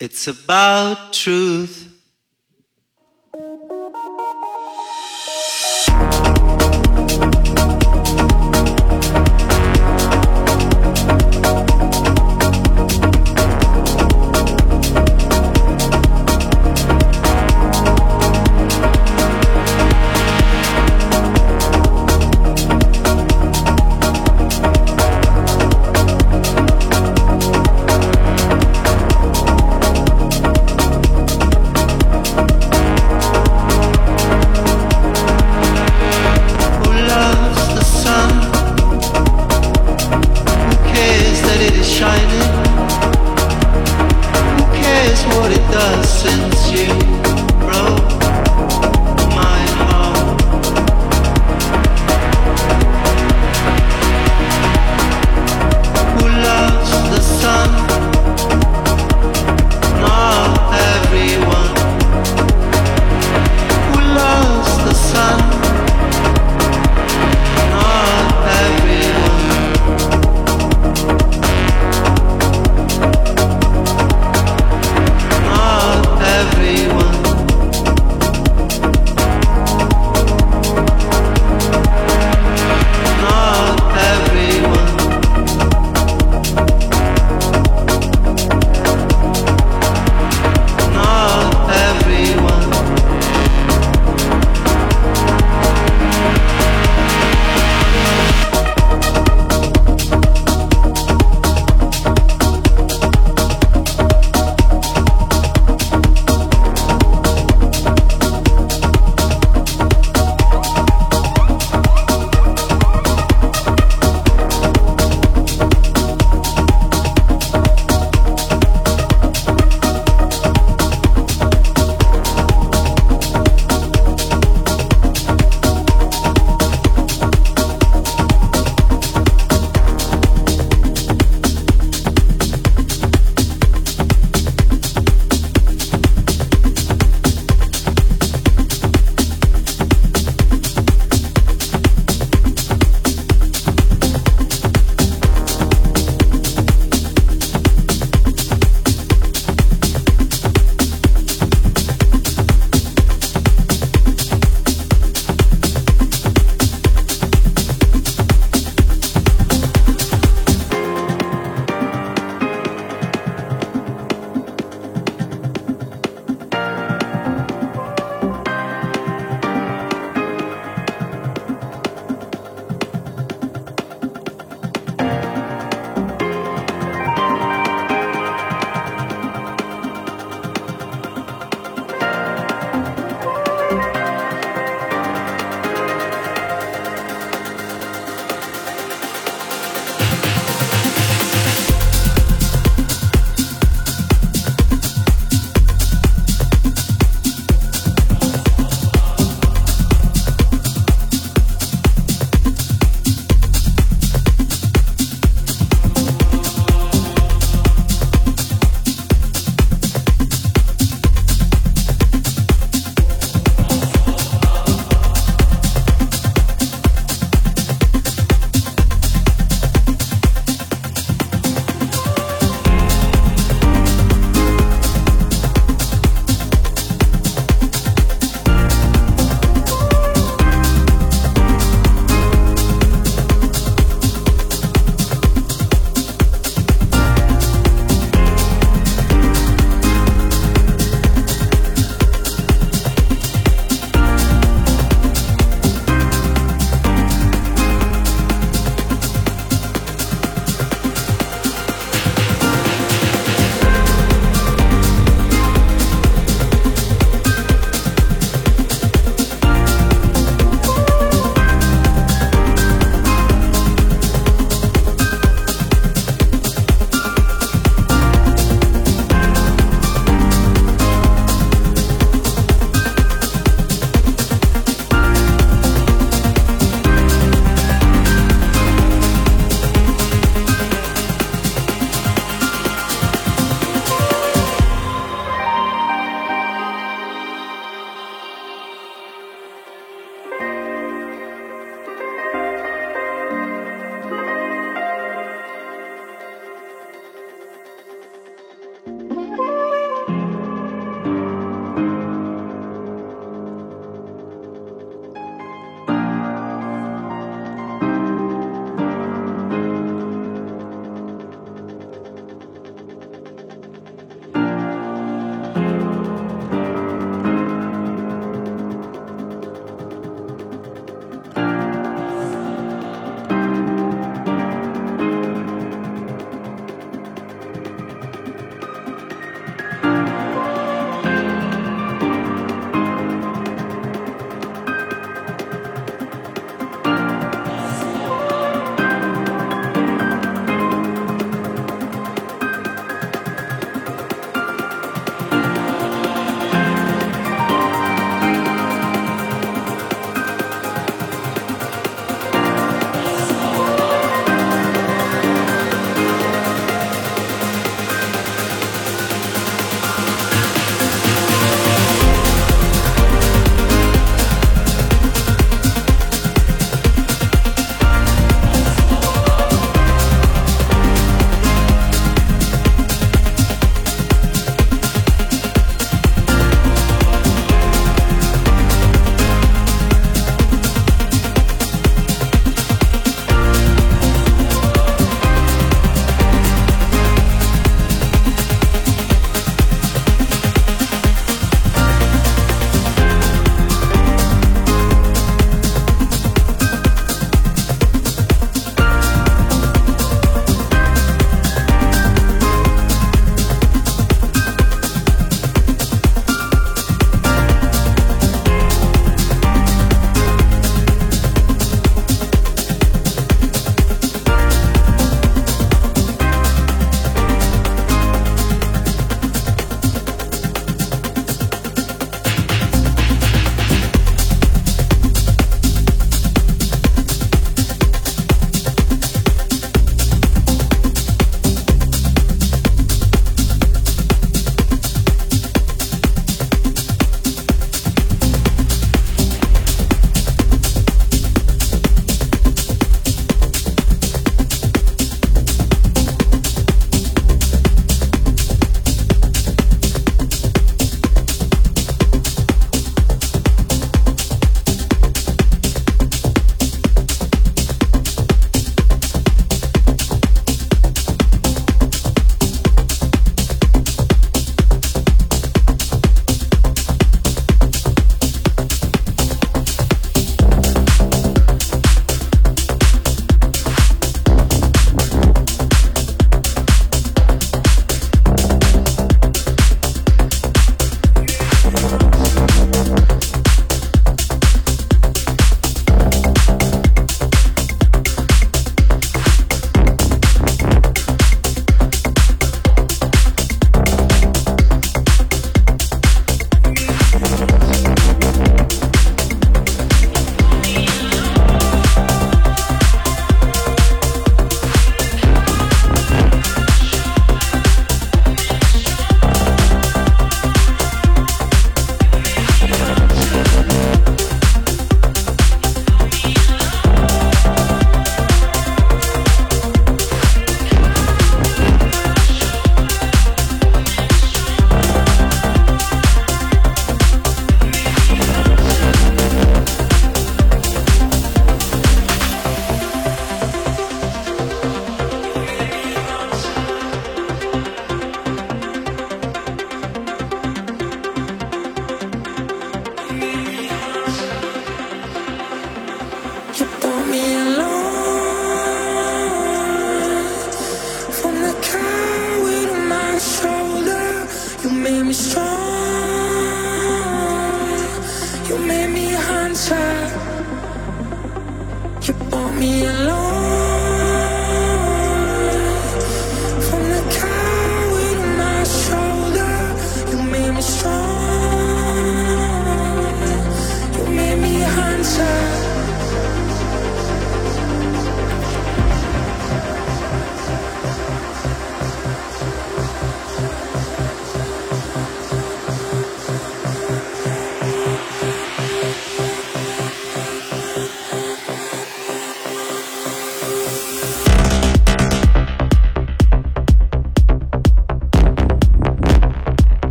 It's about truth.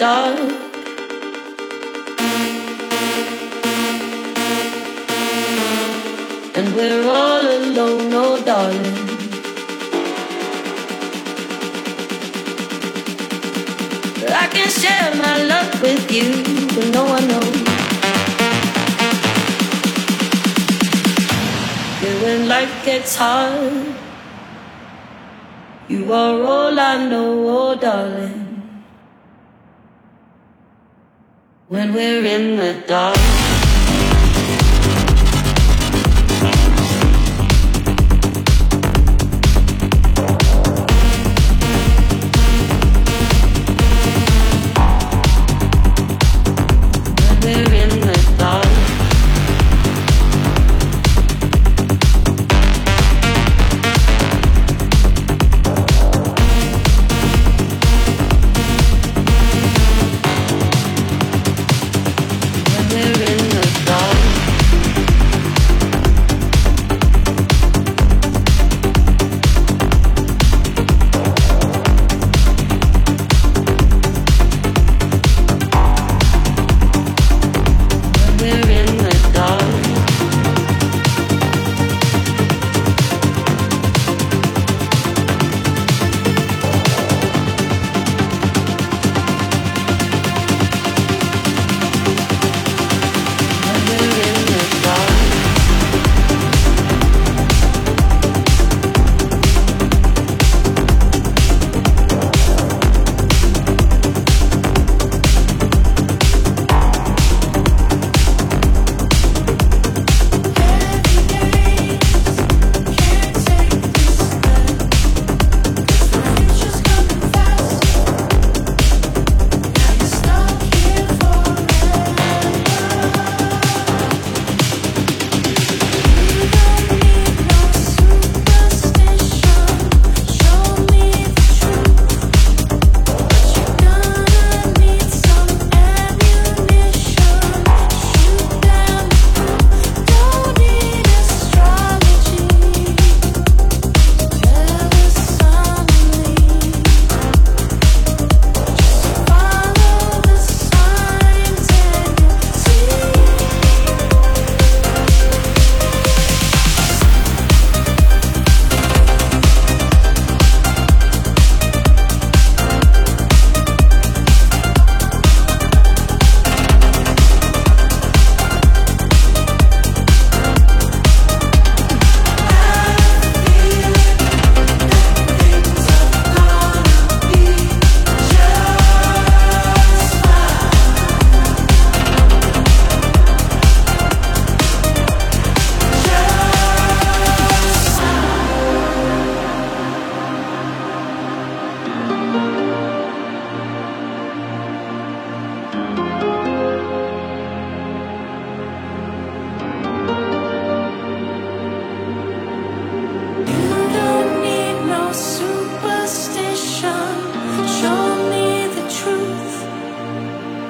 Dark. And we're all alone, oh darling. I can share my love with you, but no one knows. Yeah, when life gets hard, you are all I know, oh darling. when we're in the dark.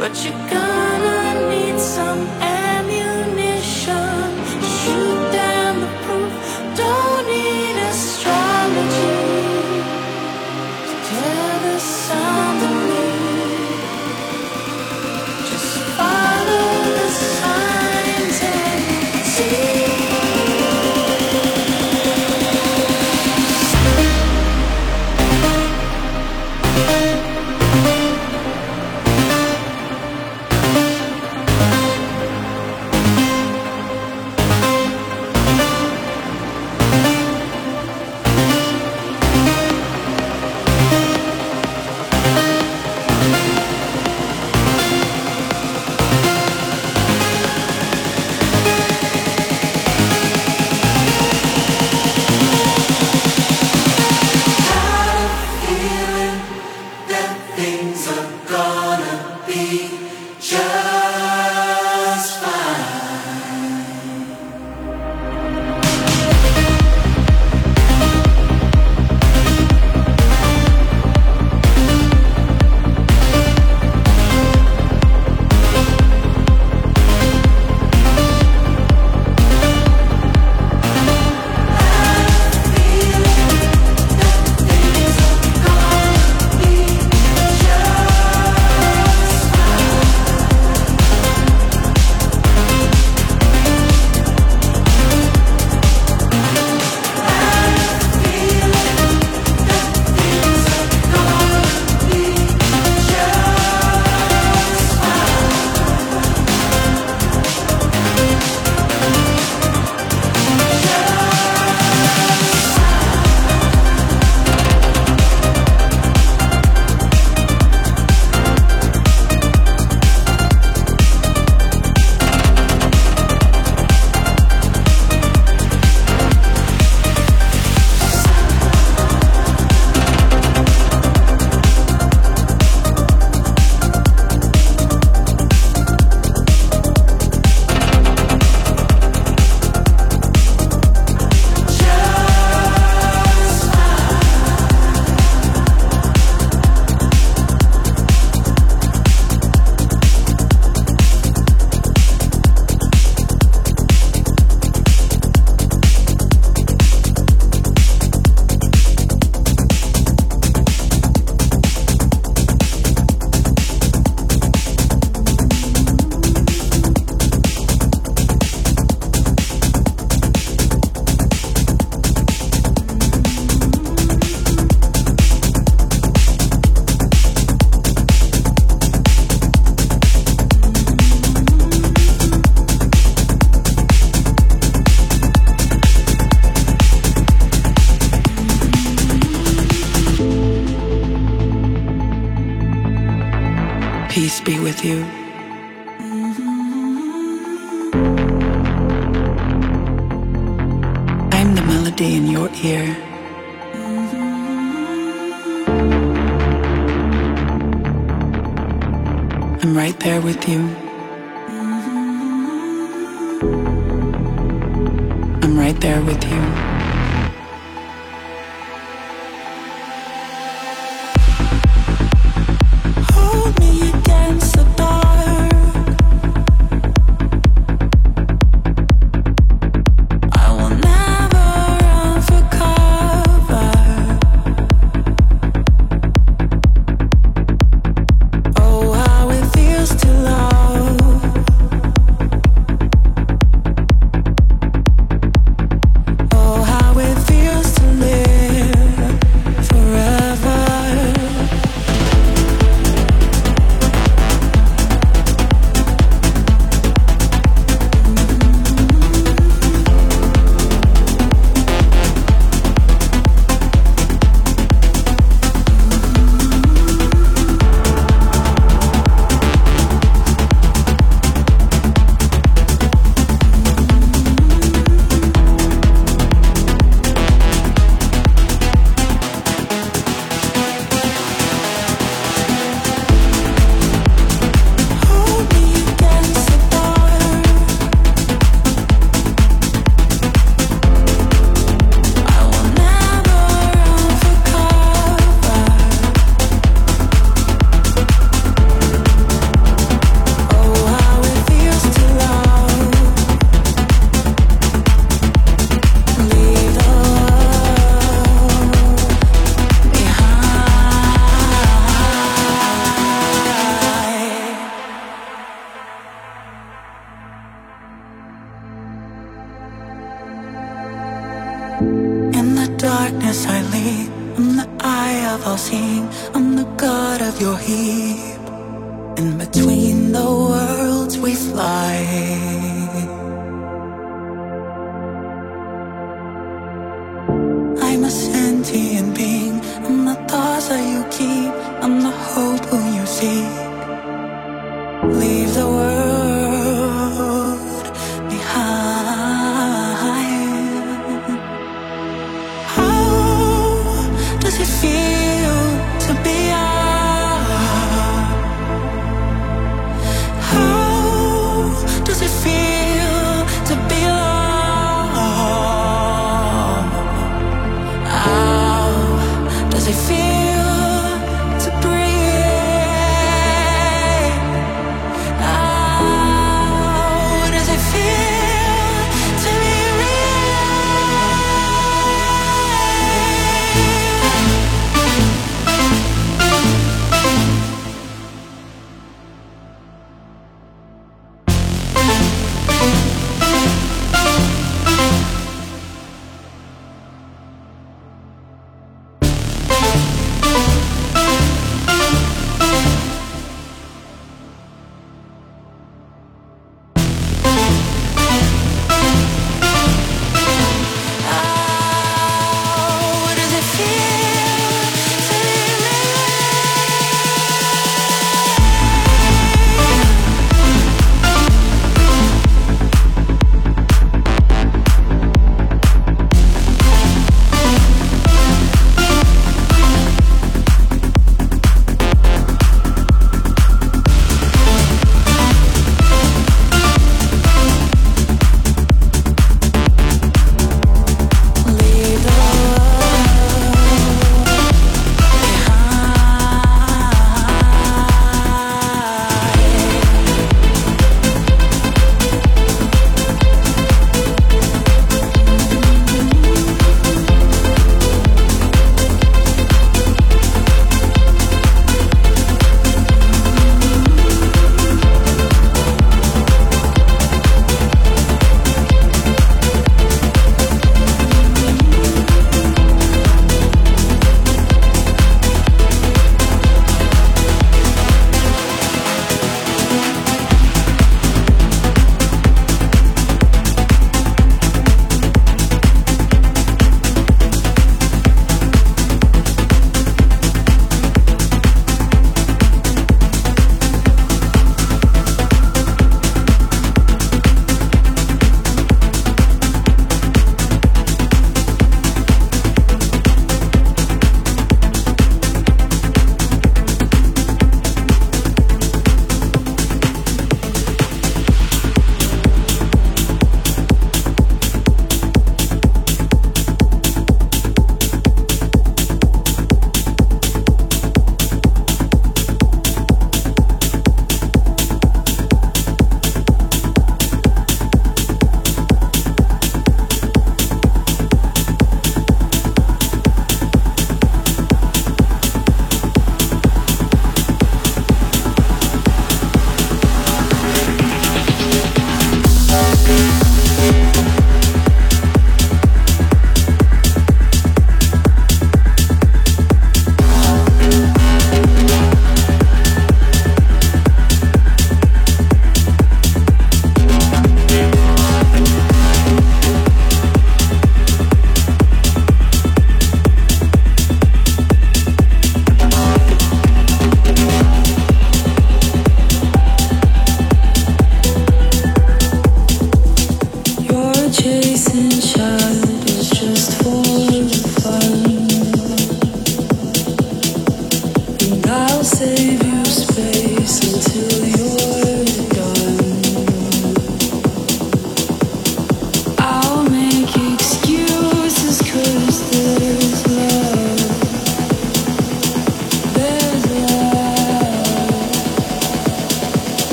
but you're gonna need some.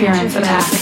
Interference attack.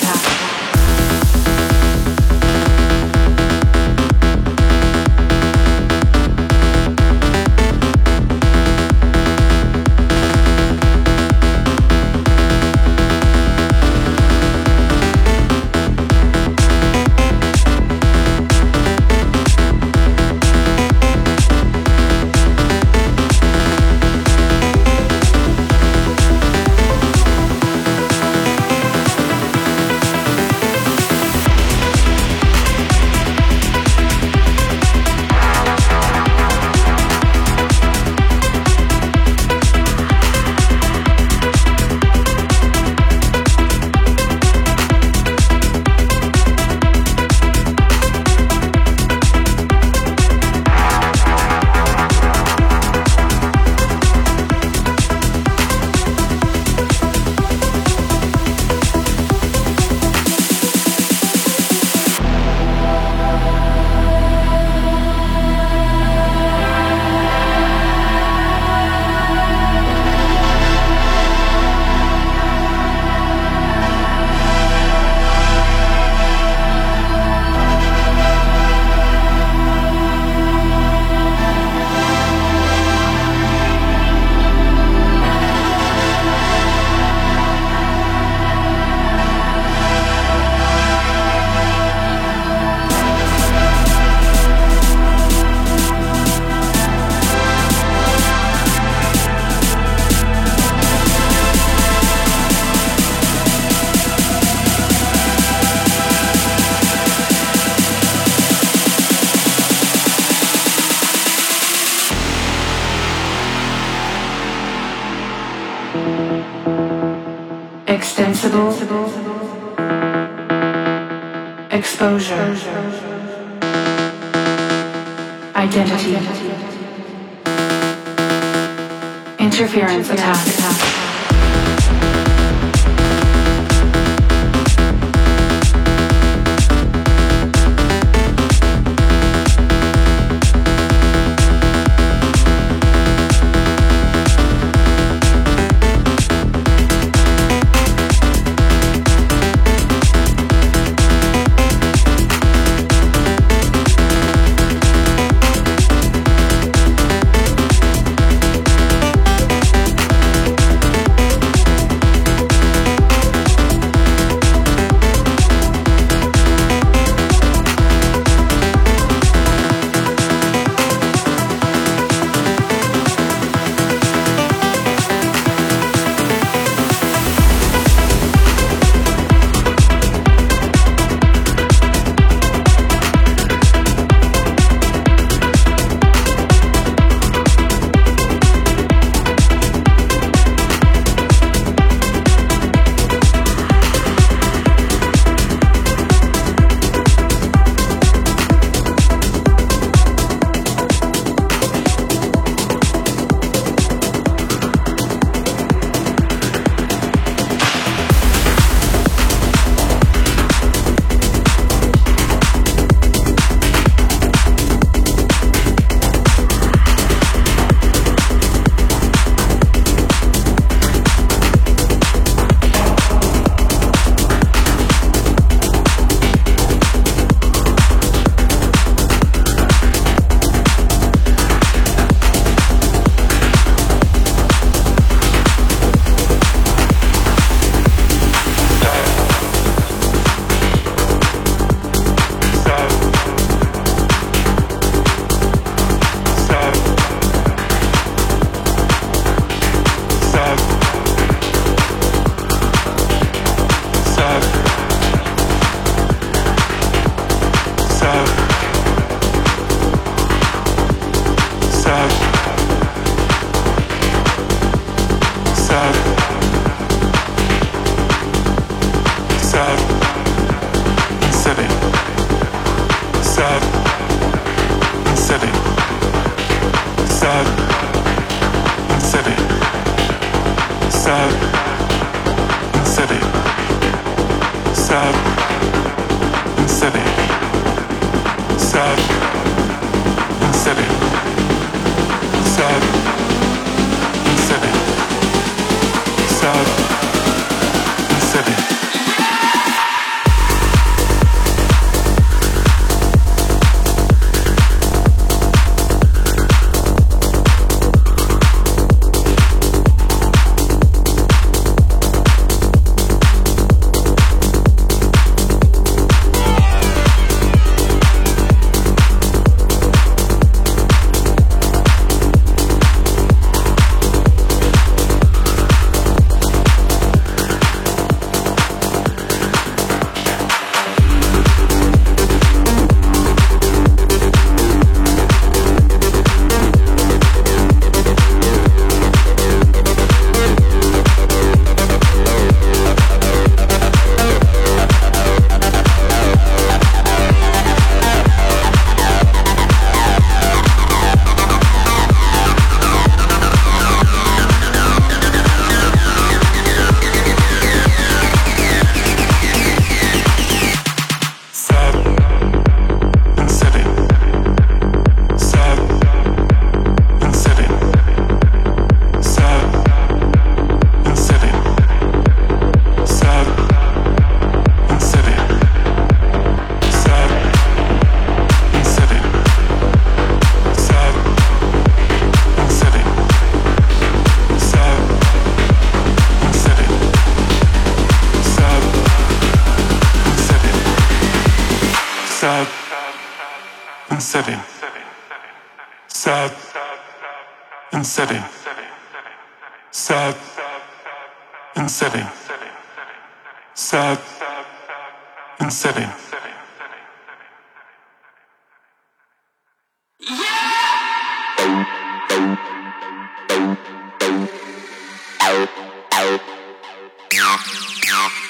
Yeah.